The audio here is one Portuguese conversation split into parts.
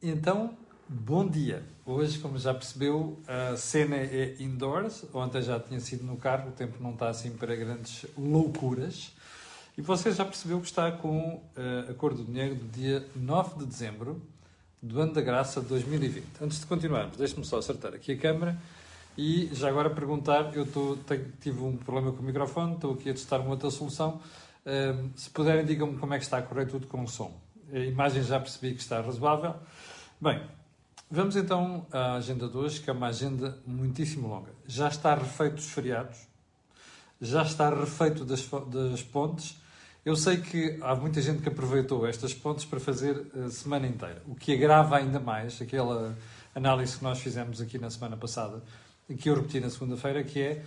Então, bom dia. Hoje, como já percebeu, a cena é indoors. Ontem já tinha sido no carro, o tempo não está assim para grandes loucuras. E você já percebeu que está com uh, a cor do dinheiro do dia 9 de dezembro do ano da graça de 2020. Antes de continuarmos, deixe-me só acertar aqui a câmera e já agora perguntar, eu tô, tenho, tive um problema com o microfone, estou aqui a testar uma outra solução. Uh, se puderem, digam-me como é que está a correr tudo com o som. A imagem já percebi que está razoável. Bem, vamos então à agenda de hoje, que é uma agenda muitíssimo longa. Já está refeito dos feriados, já está refeito das, das pontes. Eu sei que há muita gente que aproveitou estas pontes para fazer a semana inteira, o que agrava ainda mais aquela análise que nós fizemos aqui na semana passada, que eu repeti na segunda-feira, que é,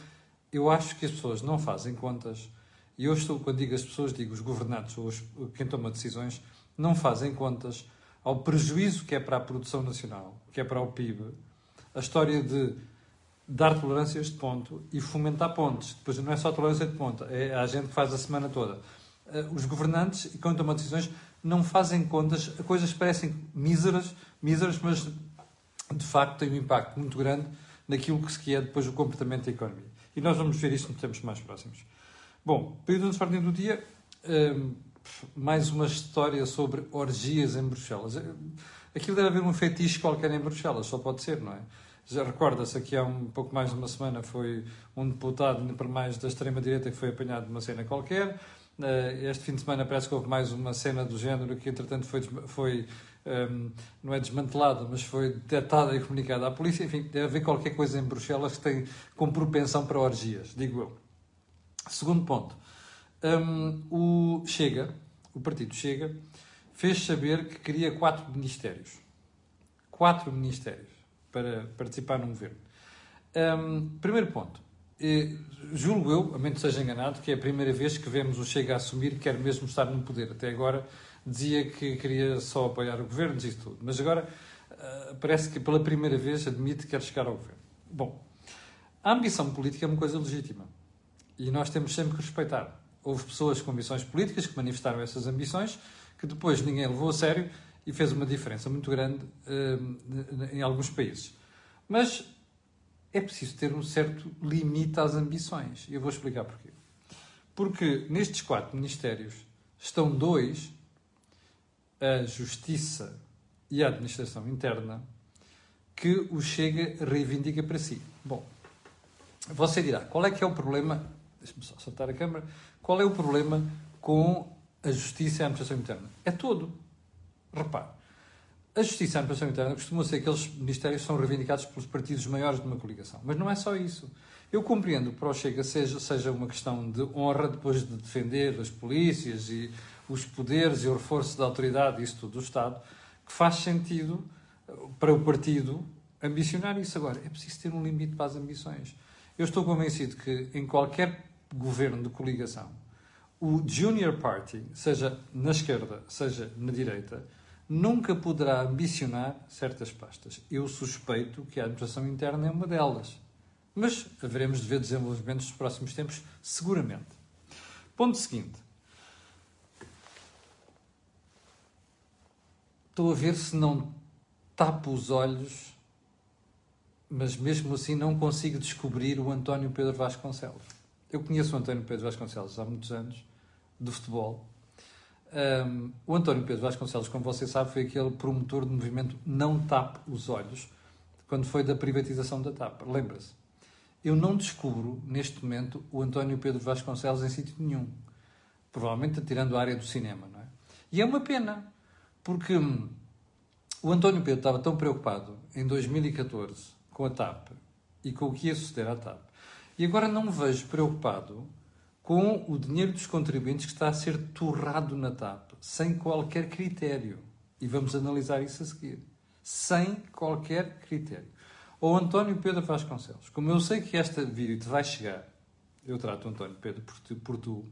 eu acho que as pessoas não fazem contas, e eu estou, quando digo as pessoas, digo os governantes ou os, quem toma decisões, não fazem contas ao prejuízo que é para a produção nacional, que é para o PIB, a história de dar tolerâncias de ponto e fomentar pontos. Depois não é só tolerância de ponto, é a gente que faz a semana toda. Eh, os governantes, quando tomam decisões, não fazem contas, as coisas parecem míseras, míseras, mas de facto têm um impacto muito grande naquilo que é depois o comportamento da economia. E nós vamos ver isso nos tempos mais próximos. Bom, período de ordem do dia. Ehm, mais uma história sobre orgias em Bruxelas. Aquilo deve haver um fetiche qualquer em Bruxelas, só pode ser, não é? Já recorda-se que há um pouco mais de uma semana foi um deputado, para mais da extrema-direita, que foi apanhado numa cena qualquer. Eh, este fim de semana parece que houve mais uma cena do género que, entretanto, foi, foi um, ehm, não é desmantelada, mas foi detectada e comunicada à polícia. Enfim, deve haver qualquer coisa em Bruxelas que tem com propensão para orgias, digo eu. Segundo ponto. Um, o Chega, o partido Chega, fez saber que queria quatro ministérios. Quatro ministérios para participar num governo. Um, primeiro ponto. Eh, julgo eu, a menos seja enganado, que é a primeira vez que vemos o Chega assumir que quer mesmo estar no poder. Até agora dizia que queria só apoiar o governo e tudo. Mas agora uh, parece que pela primeira vez admite que quer chegar ao governo. Bom, a ambição política é uma coisa legítima. E nós temos sempre que respeitar houve pessoas com ambições políticas que manifestaram essas ambições, que depois ninguém levou a sério e fez uma diferença muito grande uh, em alguns países. Mas é preciso ter um certo limite às ambições. E eu vou explicar porquê. Porque nestes quatro ministérios estão dois, a Justiça e a Administração Interna, que o Chega reivindica para si. Bom, você dirá, qual é que é o problema? Deixa-me só soltar a câmera. Qual é o problema com a justiça e a administração interna? É todo. Repare, a justiça e a administração interna costumam ser aqueles ministérios que são reivindicados pelos partidos maiores de uma coligação. Mas não é só isso. Eu compreendo que para o Chega seja, seja uma questão de honra depois de defender as polícias e os poderes e o reforço da autoridade e isso tudo do Estado, que faz sentido eh, para o partido ambicionar isso. Agora, é preciso ter um limite para as ambições. Eu estou convencido que em qualquer governo de coligação, o junior party, seja na esquerda, seja na direita, nunca poderá ambicionar certas pastas. Eu suspeito que a administração interna é uma delas. Mas haveremos de ver desenvolvimentos nos próximos tempos, seguramente. Ponto seguinte. Estou a ver se não tapo os olhos, mas mesmo assim não consigo descobrir o António Pedro Vasconcelos. Eu conheço o António Pedro Vasconcelos há muitos anos, do futebol. Um, o António Pedro Vasconcelos, como você sabe, foi aquele promotor do movimento Não Tape os Olhos, quando foi da privatização da TAP. Lembra-se? Eu não descubro, neste momento, o António Pedro Vasconcelos em sítio nenhum. Provavelmente tirando a área do cinema, não é? E é uma pena, porque hum, o António Pedro estava tão preocupado em 2014 com a TAP e com o que ia suceder à TAP e agora não me vejo preocupado com o dinheiro dos contribuintes que está a ser torrado na TAP, sem qualquer critério. E vamos analisar isso a seguir. Sem qualquer critério. Ou António Pedro Vasconcelos, como eu sei que este vídeo te vai chegar, eu trato António Pedro por tu, por tu,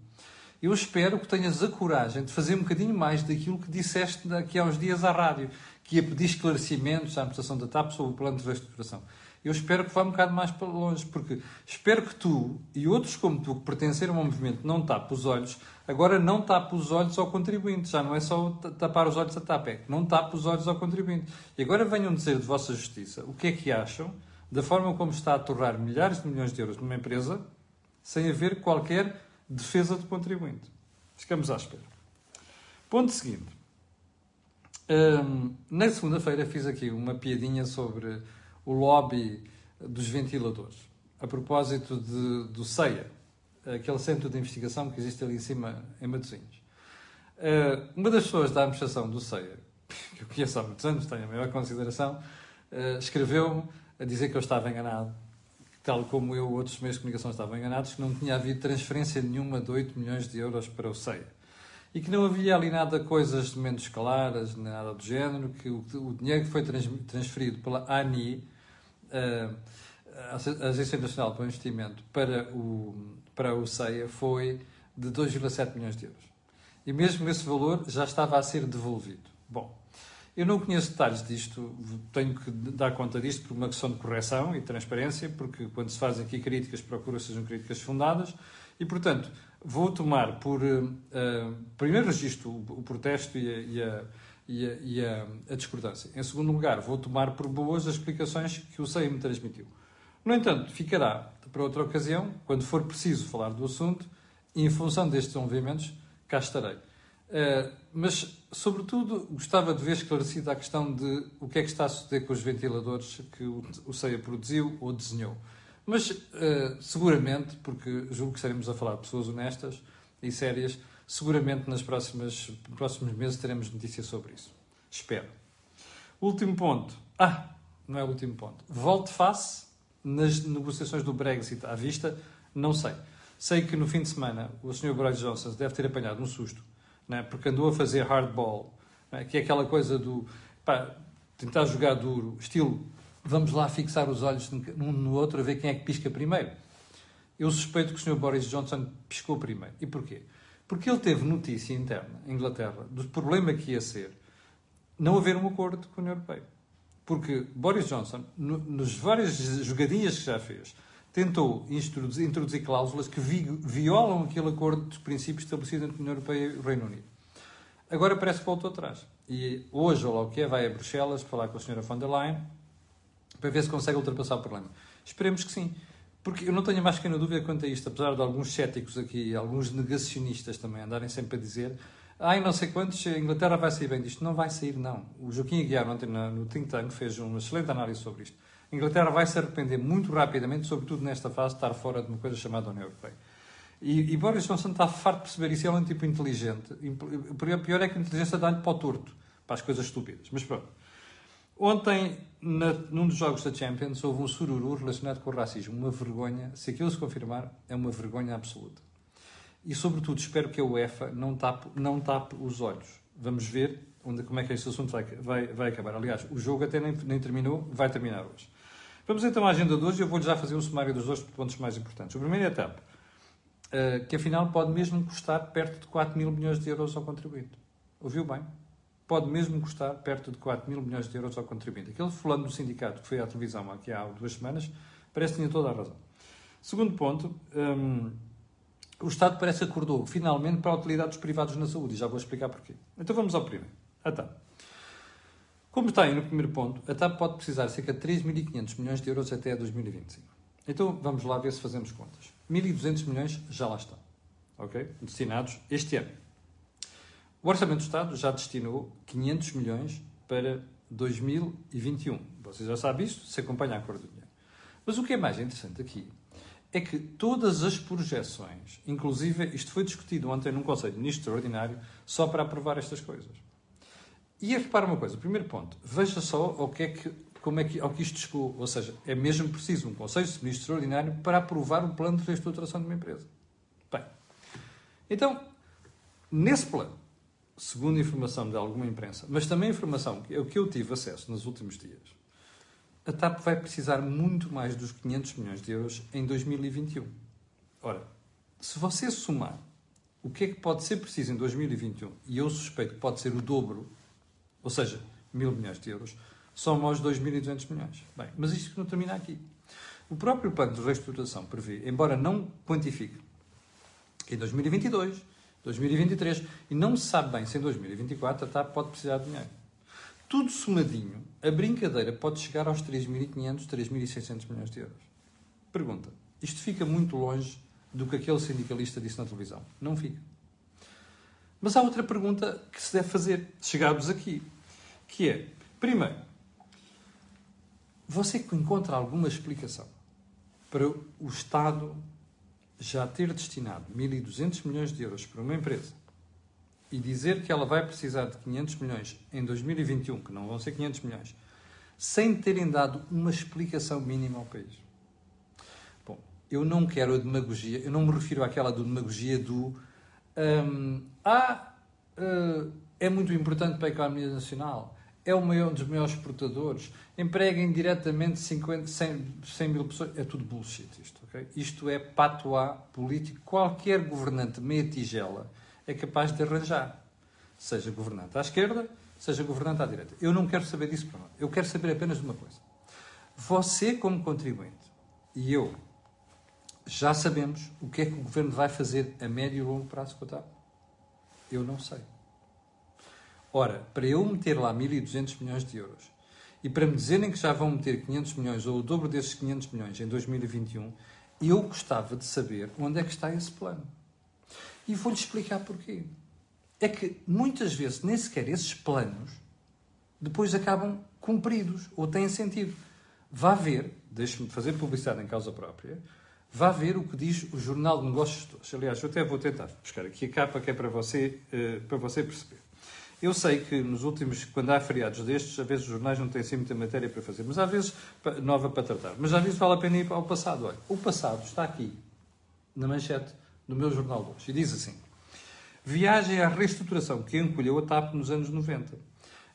eu espero que tenhas a coragem de fazer um bocadinho mais daquilo que disseste daqui a uns dias à rádio, que ia pedir esclarecimentos à administração da TAP sobre o plano de reestruturação. Eu espero que vá um bocado mais para longe, porque espero que tu e outros como tu que pertenceram ao movimento não tapem os olhos, agora não tapem os olhos ao contribuinte, já não é só tapar os olhos a tapa, é não tapem os olhos ao contribuinte. E agora venham dizer de vossa justiça o que é que acham da forma como está a torrar milhares de milhões de euros numa empresa sem haver qualquer defesa do contribuinte. Ficamos à espera. Ponto seguinte. Na segunda-feira fiz aqui uma piadinha sobre o lobby dos ventiladores, a propósito de, do CEIA, aquele centro de investigação que existe ali em cima, em Matosinhos. Uh, uma das pessoas da administração do CEIA, que eu conheço há muitos anos, tenho a maior consideração, uh, escreveu-me a dizer que eu estava enganado, tal como eu, outros meios de comunicação estavam enganados, que não tinha havido transferência nenhuma de 8 milhões de euros para o CEIA e que não havia ali nada coisas menos claras, nada do género, que o, o dinheiro que foi transferido pela ANI, a Agência Internacional para o Investimento, para o, para o CEIA foi de 2,7 milhões de euros. E mesmo esse valor já estava a ser devolvido. Bom, eu não conheço detalhes disto, tenho que dar conta disto por uma questão de correção e transparência, porque quando se fazem aqui críticas, procuro que sejam críticas fundadas, e portanto, vou tomar por. Uh, primeiro, registro o protesto e, a, e, a, e, a, e a, a, discordância. Em segundo lugar, vou tomar por boas as explicações que o SEI me transmitiu. No entanto, ficará para outra ocasião, quando for preciso falar do assunto, e em função destes movimentos, cá estarei. Uh, mas, sobretudo, gostava de ver esclarecida a questão de o que é que está a suceder com os ventiladores que o, CEIA produziu ou desenhou. Mas, uh, seguramente, porque julgo que estaremos a falar de pessoas honestas e sérias, seguramente nas próximas, próximos meses teremos notícias sobre isso. Espero. Último ponto. Ah, não é o último ponto. Volte face nas negociações do Brexit à vista? Não sei. Sei que no fim de semana o Sr. Boris Johnson deve ter apanhado um susto, né? porque andou a fazer hardball, né? que é aquela coisa do pá, tentar jogar duro, estilo vamos lá fixar os olhos num no outro a ver quem é que pisca primeiro. Eu suspeito que o Sr. Boris Johnson piscou primeiro. E porquê? Porque ele teve notícia interna, Inglaterra, do problema que ia ser não haver um acordo com a União Europeia. Porque Boris Johnson, no, nos várias jogadinhas que já fez, tentou introduzir, introduzir cláusulas que vi, violam aquele acordo dos princípios estabelecidos entre a União Europeia e o Reino Unido. Agora parece que voltou atrás. E hoje, ou lá o que é, vai a Bruxelas falar com a Sra. von der Leyen para ver se consegue ultrapassar o problema. Esperemos que sim. Porque eu não tenho mais pequena dúvida quanto a isto, apesar de alguns céticos aqui, alguns negacionistas também andarem sempre a dizer ai, não sei quantos, a Inglaterra vai sair bem disto. Não vai sair, não. O Joaquim Aguiar, ontem no Think Tank, fez uma excelente análise sobre isto. A Inglaterra vai se arrepender muito rapidamente, sobretudo nesta fase, de estar fora de uma coisa chamada União Europeia. E, e Boris Johnson está farto de perceber isso. Ele é um tipo inteligente. O pior é que a inteligência dá-lhe para o torto, para as coisas estúpidas. Mas pronto. Ontem, na, num dos jogos da Champions, houve um sururu relacionado com o racismo. Uma vergonha. Se aquilo se confirmar, é uma vergonha absoluta. E, sobretudo, espero que a UEFA não tape, não tape os olhos. Vamos ver onde, como é que este assunto vai, vai, vai acabar. Aliás, o jogo até nem, nem terminou, vai terminar hoje. Vamos então à agenda de hoje eu vou já fazer um sumário dos dois pontos mais importantes. O primeiro é a TAP, eh, que afinal pode mesmo custar perto de 4 mil milhões de euros ao contribuinte. Ouviu bem? Pode mesmo custar perto de 4 mil milhões de euros ao contribuinte. Aquele fulano do sindicato que foi à televisão aqui há duas semanas parece que tinha toda a razão. Segundo ponto, um, o Estado parece que acordou finalmente para a utilidade dos privados na saúde, e já vou explicar porquê. Então vamos ao primeiro, a TAP. Como está aí no primeiro ponto, a TAP pode precisar de cerca de 3.500 milhões de euros até 2025. Então vamos lá ver se fazemos contas. 1.200 milhões já lá estão, ok? Destinados este ano. O Orçamento do Estado já destinou 500 milhões para 2021. Vocês já sabem isto, se acompanha a cor do dinheiro. Mas o que é mais interessante aqui é que todas as projeções, inclusive isto foi discutido ontem num Conselho de Ministros Extraordinário, só para aprovar estas coisas. E repara uma coisa, primeiro ponto, veja só o que é que, como é que, ao que isto chegou. Ou seja, é mesmo preciso um Conselho de Ministros Extraordinário para aprovar um plano de reestruturação de uma empresa. Bem, então, nesse plano, segundo informação de alguma imprensa, mas também informação que, que eu tive acesso nos últimos dias, a TAP vai precisar muito mais dos 500 milhões de euros em 2021. Ora, se você somar o que é que pode ser preciso em 2021, e eu suspeito que pode ser o dobro, ou seja, mil milhões de euros, soma aos 2.200 milhões. Bem, mas isto não termina aqui. O próprio plano de reestruturação prevê, embora não quantifique, que em 2022, 2023, e não se sabe bem se em 2024 a TAP pode precisar de dinheiro. Tudo somadinho, a brincadeira pode chegar aos 3.500, 3.600 milhões de euros. Pergunta: isto fica muito longe do que aquele sindicalista disse na televisão? Não fica. Mas há outra pergunta que se deve fazer, chegados aqui, que é, primeiro, você encontra alguma explicação para o Estado já ter destinado 1.200 milhões de euros para uma empresa e dizer que ela vai precisar de 500 milhões em 2021, que não vão ser 500 milhões, sem terem dado uma explicação mínima ao país. Bom, eu não quero a demagogia, eu não me refiro àquela do demagogia do um, ah, uh, é muito importante para a economia nacional, é o um dos maiores exportadores, emprega indiretamente 50, 100, 100 mil pessoas. É tudo bullshit isto, ok? Isto é patois político. Qualquer governante meia tigela é capaz de arranjar. Seja governante à esquerda, seja governante à direita. Eu não quero saber disso para Eu quero saber apenas de uma coisa. Você, como contribuinte, e eu, já sabemos o que é que o governo vai fazer a médio e longo prazo com a TAP? Eu não sei. Ora, para eu meter lá 1.200 milhões de euros e para me dizerem que já vão meter 500 milhões ou o dobro desses 500 milhões em 2021, eu gostava de saber onde é que está esse plano. E vou-lhe explicar porquê. É que muitas vezes nem sequer esses planos depois acabam cumpridos ou têm sentido. Vá ver, deixe-me fazer publicidade em causa própria, vá ver o que diz o Jornal de Negócios Todos. Aliás, eu até vou tentar buscar aqui a capa que é para você, uh, para você perceber. Eu sei que nos últimos, quando há feriados destes, às vezes os jornais não têm assim muita matéria para fazer, mas às vezes nova para tratar. Mas às vezes vale a pena ir ao passado. Olha, o passado está aqui, na manchete do meu jornal de hoje, e diz assim: Viagem à reestruturação que encolheu a TAP nos anos 90.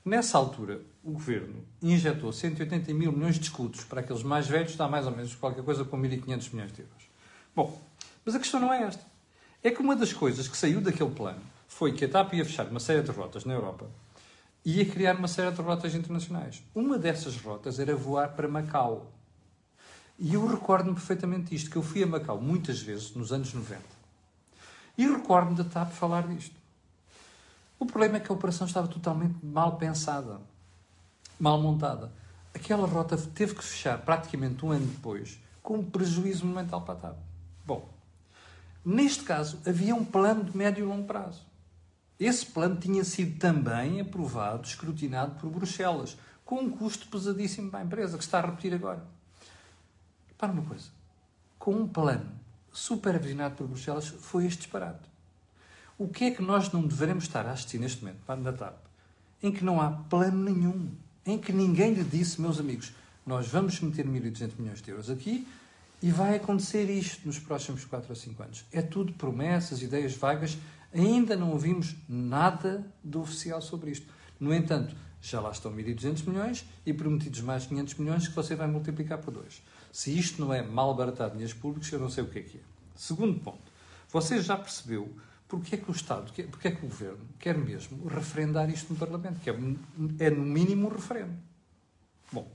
Nessa altura, o governo injetou 180 mil milhões de escudos para aqueles mais velhos, dá mais ou menos qualquer coisa com 1.500 milhões de euros. Bom, mas a questão não é esta. É que uma das coisas que saiu daquele plano foi que a TAP ia fechar uma série de rotas na Europa e ia criar uma série de rotas internacionais. Uma dessas rotas era voar para Macau. E eu recordo-me perfeitamente disto, que eu fui a Macau muitas vezes nos anos 90. E recordo-me da TAP falar disto. O problema é que a operação estava totalmente mal pensada, mal montada. Aquela rota teve que fechar praticamente um ano depois, com um prejuízo monumental para a TAP. Bom, neste caso havia um plano de médio e longo prazo. Esse plano tinha sido também aprovado, escrutinado por Bruxelas, com um custo pesadíssimo para a empresa, que está a repetir agora. Para uma coisa, com um plano supervisionado por Bruxelas, foi este disparate. O que é que nós não devemos estar a assistir neste momento para a TAP? Em que não há plano nenhum, em que ninguém lhe disse, meus amigos, nós vamos meter 1.200 milhões de euros aqui e vai acontecer isto nos próximos 4 ou 5 anos. É tudo promessas, ideias vagas Ainda não ouvimos nada do oficial sobre isto. No entanto, já lá estão 1.200 milhões e prometidos mais 500 milhões que você vai multiplicar por dois. Se isto não é mal baratar dinheiros públicos, eu não sei o que é que é. Segundo ponto, você já percebeu porque é que o Estado, porque é que o Governo quer mesmo referendar isto no Parlamento, que é, é no mínimo um referendo. Bom,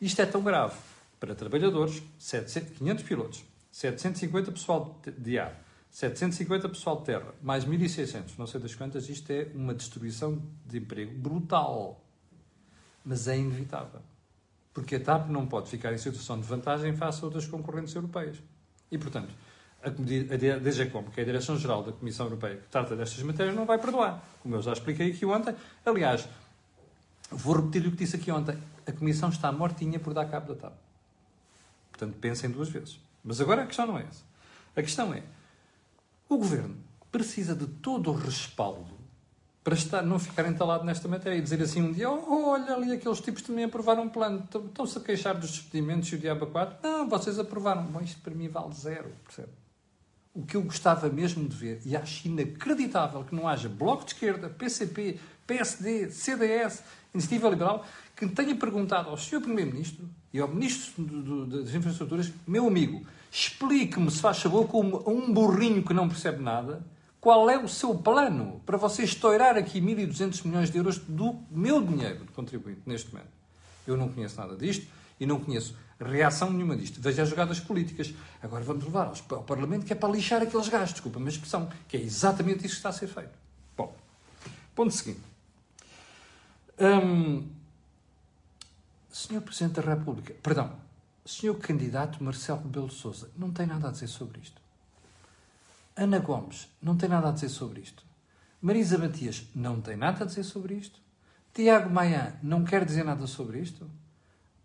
isto é tão grave para trabalhadores, 700, 500 pilotos, 750 pessoal de ar, 750 pessoal de terra, mais 1.600, não sei das quantas, isto é uma destruição de emprego brutal. Mas é inevitável. Porque a TAP não pode ficar em situação de vantagem face a outras concorrentes europeias. E, portanto, a, a DGCOM, que é a Direção-Geral da Comissão Europeia que trata destas matérias, não vai perdoar. Como eu já expliquei aqui ontem. Aliás, vou repetir o que disse aqui ontem. A Comissão está mortinha por dar cabo da TAP. Portanto, pensem duas vezes. Mas agora a questão não é essa. A questão é, o governo precisa de todo o respaldo para estar, não ficar entalado nesta matéria e dizer assim um dia: oh, olha ali, aqueles tipos também aprovaram um plano, estão-se a queixar dos despedimentos e o diabo 4. Não, vocês aprovaram. Bom, isto para mim vale zero, percebe? O que eu gostava mesmo de ver, e acho inacreditável que não haja Bloco de Esquerda, PCP, PSD, CDS, Iniciativa Liberal, que tenha perguntado ao Sr. Primeiro-Ministro e ao Ministro das Infraestruturas, meu amigo, explique-me, se faz favor, como um burrinho que não percebe nada, qual é o seu plano para você estourar aqui 1.200 milhões de euros do meu dinheiro de contribuinte neste momento. Eu não conheço nada disto e não conheço reação nenhuma disto. Veja as jogadas políticas. Agora vamos levar ao Parlamento que é para lixar aqueles gajos, desculpa a minha expressão, que é exatamente isso que está a ser feito. Bom, ponto seguinte. Hum, senhor Presidente da República, perdão, Senhor Candidato Marcelo Rebelo de Sousa, não tem nada a dizer sobre isto. Ana Gomes, não tem nada a dizer sobre isto. Marisa Matias, não tem nada a dizer sobre isto. Tiago Maia, não quer dizer nada sobre isto.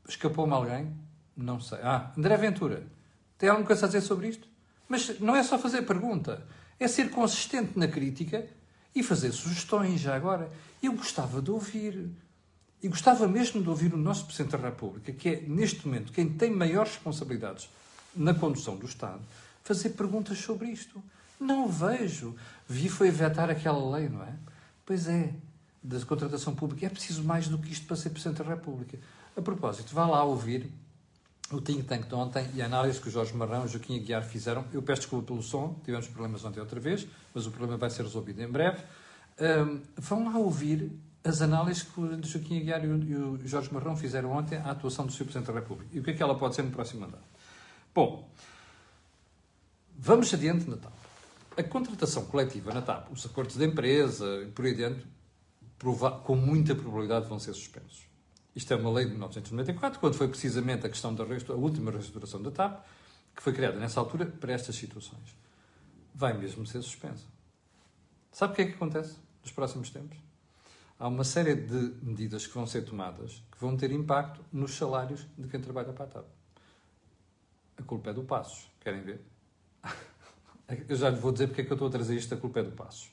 Escapou-me alguém? Não sei. Ah, André Ventura, tem alguma coisa a dizer sobre isto? Mas não é só fazer pergunta, é ser consistente na crítica e fazer sugestões já agora. Eu gostava de ouvir. E gostava mesmo de ouvir o nosso Presidente da República, que é, neste momento, quem tem maiores responsabilidades na condução do Estado, fazer perguntas sobre isto. Não vejo. Vi foi vetar aquela lei, não é? Pois é, da contratação pública. É preciso mais do que isto para ser Presidente da República. A propósito, vá lá ouvir o think tank de ontem e a análise que o Jorge Marrão e o Joaquim Aguiar fizeram. Eu peço desculpa pelo som, tivemos problemas ontem outra vez, mas o problema vai ser resolvido em breve. Um, vão lá ouvir as análises que o Joaquim Aguiar e o Jorge Marrão fizeram ontem à atuação do Sr. Presidente da República. E o que é que ela pode ser no próximo mandato? Bom, vamos adiante na TAP. A contratação coletiva na TAP, os acordos de empresa e por aí dentro, com muita probabilidade vão ser suspensos. Isto é uma lei de 1994, quando foi precisamente a questão da a última reestruturação da TAP, que foi criada nessa altura para estas situações. Vai mesmo ser suspensa. Sabe o que é que acontece nos próximos tempos? Há uma série de medidas que vão ser tomadas que vão ter impacto nos salários de quem trabalha para a TAP. A culpa é do Passos. Querem ver? Eu já lhe vou dizer porque é que eu estou a trazer isto, a culpa é do Passos.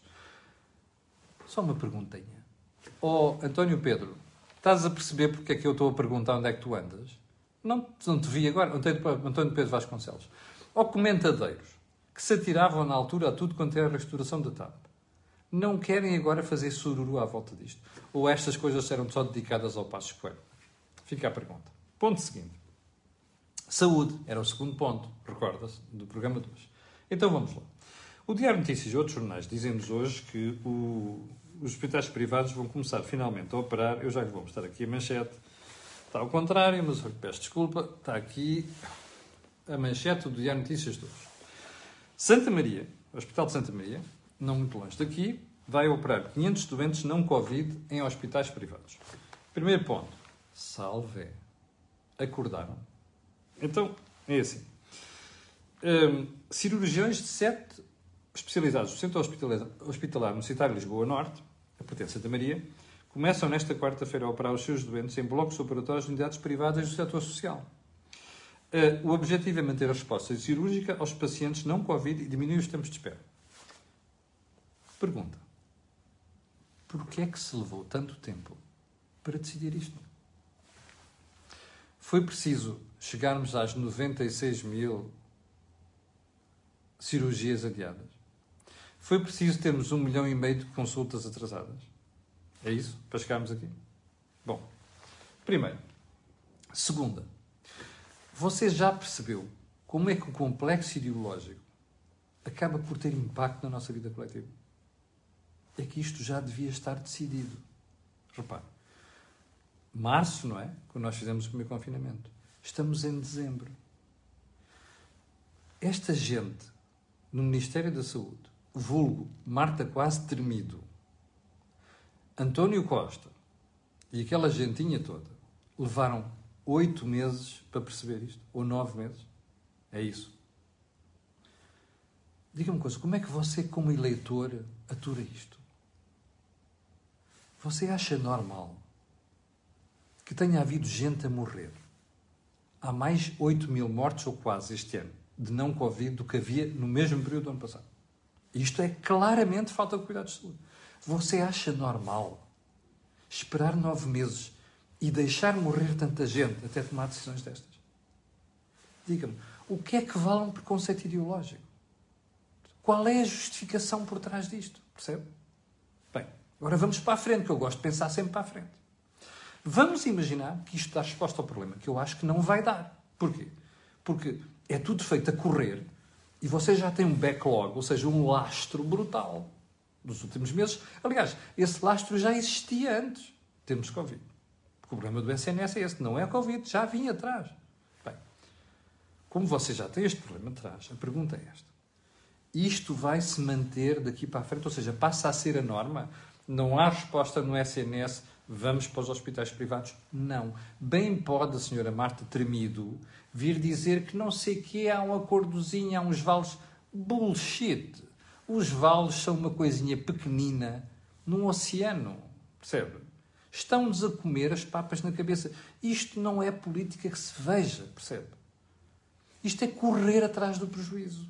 Só uma perguntinha. Oh, António Pedro, estás a perceber porque é que eu estou a perguntar onde é que tu andas? Não, não te vi agora. António Pedro Vasconcelos. Ou comentadeiros que se atiravam na altura a tudo quanto era a restauração da TAP não querem agora fazer sururu à volta disto? Ou estas coisas serão só dedicadas ao Passo Coelho? Fica a pergunta. Ponto seguinte. Saúde era o segundo ponto, recorda-se, do programa de hoje. Então vamos lá. O Diário Notícias e outros jornais dizem-nos hoje que o, os hospitais privados vão começar finalmente a operar. Eu já lhe vou mostrar aqui a manchete. Está ao contrário, mas eu peço desculpa. Está aqui a manchete do Diário Notícias de hoje. Santa Maria, Hospital de Santa Maria, não muito longe daqui, vai operar 500 doentes não Covid em hospitais privados. Primeiro ponto. Salve. Acordaram. Então, é assim. Um, cirurgiões de sete especializados do Centro Hospitalar Universitário Lisboa Norte, a Potência Santa Maria, começam nesta quarta-feira a operar os seus doentes em blocos operatórios de unidades privadas do setor social. Uh, o objetivo é manter a resposta cirúrgica aos pacientes não Covid e diminuir os tempos de espera. Pergunta: por que é que se levou tanto tempo para decidir isto? Foi preciso chegarmos às 96 mil cirurgias adiadas? Foi preciso termos um milhão e meio de consultas atrasadas? É isso? Para chegarmos aqui? Bom, primeiro. Segunda, você já percebeu como é que o complexo ideológico acaba por ter impacto na nossa vida coletiva? É que isto já devia estar decidido. Repare, março, não é? Quando nós fizemos o primeiro confinamento. Estamos em dezembro. Esta gente no Ministério da Saúde, vulgo Marta Quase Termido, António Costa e aquela gentinha toda, levaram oito meses para perceber isto, ou nove meses. É isso. Diga-me uma coisa, como é que você, como eleitor, atura isto? Você acha normal que tenha havido gente a morrer? Há mais 8 mil mortes ou quase este ano de não Covid do que havia no mesmo período do ano passado. Isto é claramente falta de cuidados de saúde. Você acha normal esperar nove meses e deixar morrer tanta gente até tomar decisões destas? Diga-me, o que é que vale um preconceito ideológico? Qual é a justificação por trás disto? Percebe? Agora vamos para a frente, que eu gosto de pensar sempre para a frente. Vamos imaginar que isto dá resposta ao problema, que eu acho que não vai dar. Porquê? Porque é tudo feito a correr e você já tem um backlog, ou seja, um lastro brutal dos últimos meses. Aliás, esse lastro já existia antes. Temos Covid. O problema do SNS é esse, não é a Covid, já vinha atrás. Bem, como você já tem este problema atrás, a pergunta é esta. Isto vai se manter daqui para a frente, ou seja, passa a ser a norma? Não há resposta no SNS, vamos para os hospitais privados? Não. Bem pode a senhora Marta Tremido vir dizer que não sei o que há um acordozinho, há uns vales. Bullshit! Os vales são uma coisinha pequenina num oceano, percebe? Estão-nos a comer as papas na cabeça. Isto não é política que se veja, percebe? Isto é correr atrás do prejuízo.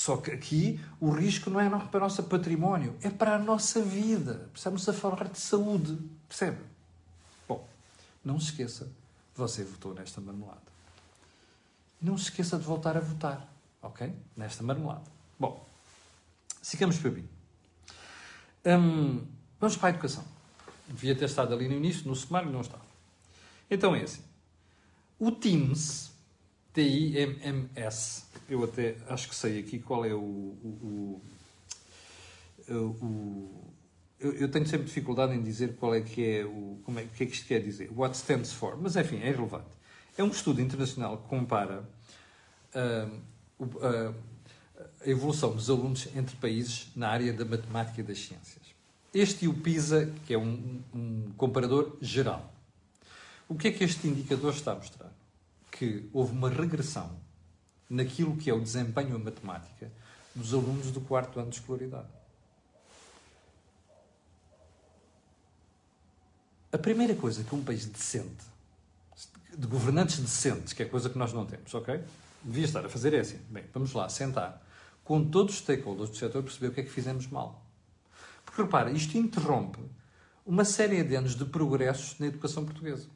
Só que aqui o risco não é para o nosso património, é para a nossa vida. Precisamos a falar de saúde, percebe? Bom, não se esqueça, você votou nesta marmelada. Não se esqueça de voltar a votar, ok? Nesta marmelada. Bom, sigamos para mim. Hum, vamos para a educação. Devia ter estado ali no início, no sumário, não estava. Então é assim. O Teams, T-I-M-M-S, eu até acho que sei aqui qual é o. o, o, o eu, eu, tenho sempre dificuldade em dizer qual é que é o. Como é, o que é que isto quer dizer? What stands for. Mas enfim, é irrelevante. É um estudo internacional que compara uh, uh, a evolução dos alunos entre países na área da matemática e das ciências. Este e o PISA, que é um, um comparador geral. O que é que este indicador está a mostrar? Que houve uma regressão naquilo que é o desempenho em matemática dos alunos do quarto ano de escolaridade. A primeira coisa que um país decente, de governantes decentes, que é coisa que nós não temos, ok? Devia estar a fazer é assim. Bem, vamos lá, sentar com todos os stakeholders do setor perceber o que é que fizemos mal. Porque repara, isto interrompe uma série de anos de progressos na educação portuguesa.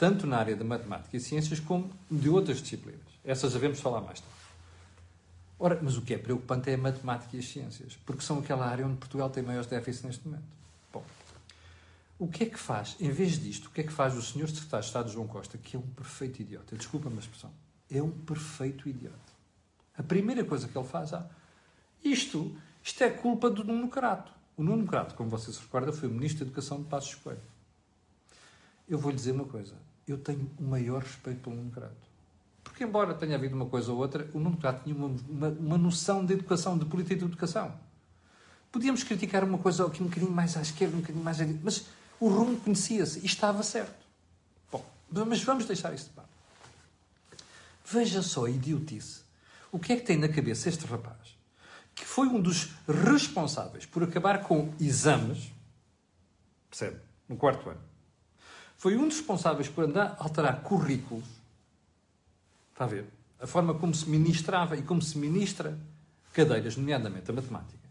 Tanto na área da matemática e ciências como de outras disciplinas. Essas devemos falar mais tarde. Ora, mas o que é preocupante é a matemática e as ciências, porque são aquela área onde Portugal tem maiores déficits neste momento. Bom, o que é que faz, em vez disto, o que é que faz o senhor secretário de Estado João Costa, que é um perfeito idiota? Desculpa-me a expressão. É um perfeito idiota. A primeira coisa que ele faz, ah, isto, isto é culpa do Nuno Crato. O Nuno Crato, como você se recorda, foi o Ministro da Educação de Passos Coelho. Eu vou lhe dizer uma coisa. Eu tenho o maior respeito pelo Nuno Crato. Porque, embora tenha havido uma coisa ou outra, o Nuno Crato tinha uma, uma, uma, noção de educação, de política de educação. Podíamos criticar uma coisa aqui um bocadinho mais à esquerda, um bocadinho mais à direita, mas o rumo conhecia-se e estava certo. Bom, mas vamos deixar isso de parte. Veja só a idiotice. O que é que tem na cabeça este rapaz? Que foi um dos responsáveis por acabar com exames, percebe? No quarto ano. Foi um dos responsáveis por andar alterar currículos Está a ver? A forma como se ministrava e como se ministra cadeiras, nomeadamente a matemática.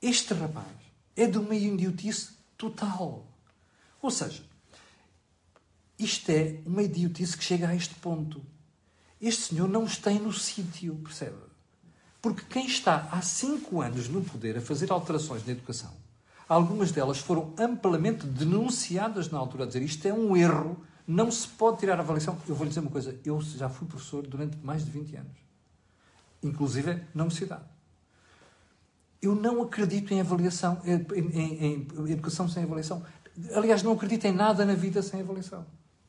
Este rapaz é de uma idiotice total. Ou seja, isto é uma idiotice que chega a este ponto. Este senhor não está no sítio, percebe? Porque quem está há cinco anos no poder a fazer alterações na educação, algumas delas foram amplamente denunciadas na altura a dizer isto é um erro não se pode tirar a avaliação. Eu vou lhe dizer uma coisa: eu já fui professor durante mais de 20 anos, inclusive na universidade. Eu não acredito em avaliação, em, em, em educação sem avaliação. Aliás, não acredito em nada na vida sem avaliação.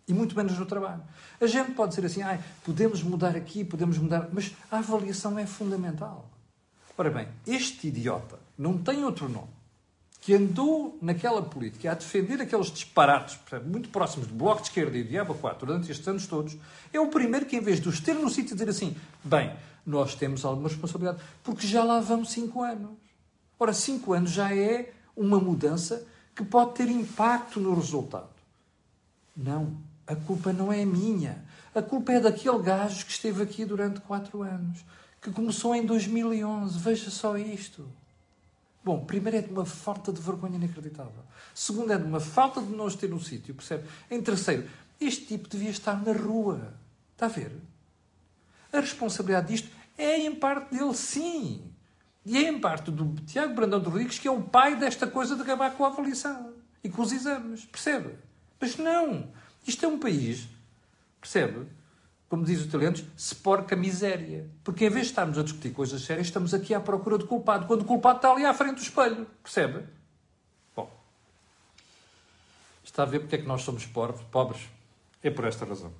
E muito menos no trabalho. A gente pode dizer assim, ah, podemos mudar aqui, podemos mudar, mas a avaliação é fundamental. Ora bem, este idiota não tem outro nome que andou naquela política a defender aqueles disparates muito próximos do Bloco de Esquerda e do Diabo 4 durante estes anos todos, é o primeiro que, em vez de os ter no sítio, dizer assim: bem, nós temos alguma responsabilidade, porque já lá vão cinco anos. Ora, cinco anos já é uma mudança que pode ter impacto no resultado. Não, a culpa não é minha. A culpa é daquele gajo que esteve aqui durante quatro anos, que começou em 2011. Veja só isto. Bom, primeiro é de uma falta de vergonha inacreditável. Segundo é de uma falta de nós ter no sítio, percebe? Em terceiro, este tipo devia estar na rua. Está a ver? A responsabilidade disto é em parte dele, sim. E é em parte do Tiago Brandão de Rodrigues, que é o pai desta coisa de acabar com a avaliação e com os exames. Percebe? Mas não. Isto é um país, percebe? Como dizem os italianos, se porca miséria. Porque em vez de estarmos a discutir coisas sérias, estamos aqui à procura do culpado, quando o culpado está ali à frente do espelho. Percebe? Bom. Está a ver porque é que nós somos pobres? É por esta razão.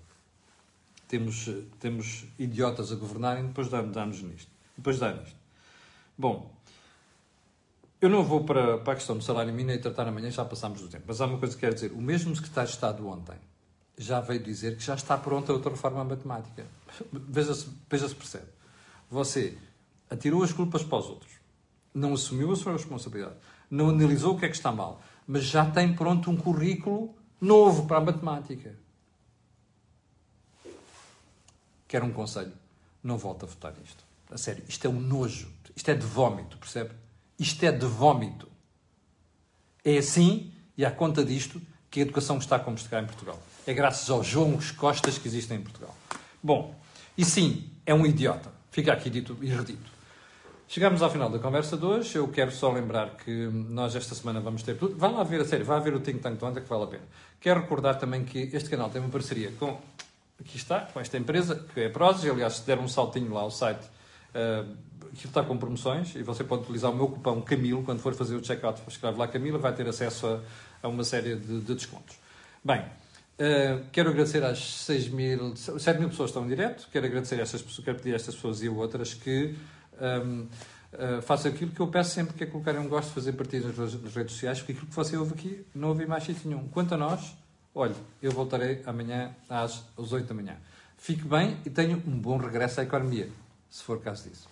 Temos, temos idiotas a governarem, depois damos nisto. Depois dá nisto. Bom, eu não vou para, para a questão do salário mínimo e tratar amanhã, já passámos do tempo. Mas há uma coisa que quero dizer. O mesmo secretário de Estado ontem já veio dizer que já está pronta outra reforma matemática. Veja-se veja percebe. Você atirou as culpas para os outros, não assumiu a sua responsabilidade, não analisou o que é que está mal, mas já tem pronto um currículo novo para a matemática. Quero um conselho. Não volte a votar nisto. A sério, isto é um nojo. Isto é de vómito, percebe? Isto é de vómito. É assim, e à conta disto, que a educação está como está em Portugal. É graças aos João Costas que existem em Portugal. Bom, e sim, é um idiota. Fica aqui dito e redito. Chegamos ao final da conversa de hoje. Eu quero só lembrar que nós esta semana vamos ter tudo. Vá lá ver a sério, vá ver o Think Tank Tonta que vale a pena. Quero recordar também que este canal tem uma parceria com, aqui está, com esta empresa, que é a Prozis. Aliás, se der um saltinho lá ao site, uh, aquilo está com promoções e você pode utilizar o meu cupom Camilo quando for fazer o checkout. Escreve lá Camilo, vai ter acesso a, a uma série de, de descontos. Bem, uh, quero agradecer às 6 mil, 7 mil pessoas que estão em direto. Quero agradecer a estas pessoas, quero pedir a estas pessoas e outras que um, uh, faça aquilo que eu peço sempre que é colocarem um gosto, fazer partidas nas redes sociais, porque aquilo que você ouve aqui não ouvi mais sítio nenhum. Quanto a nós, olhe, eu voltarei amanhã às, às 8 da manhã. Fique bem e tenha um bom regresso à economia, se for caso disso.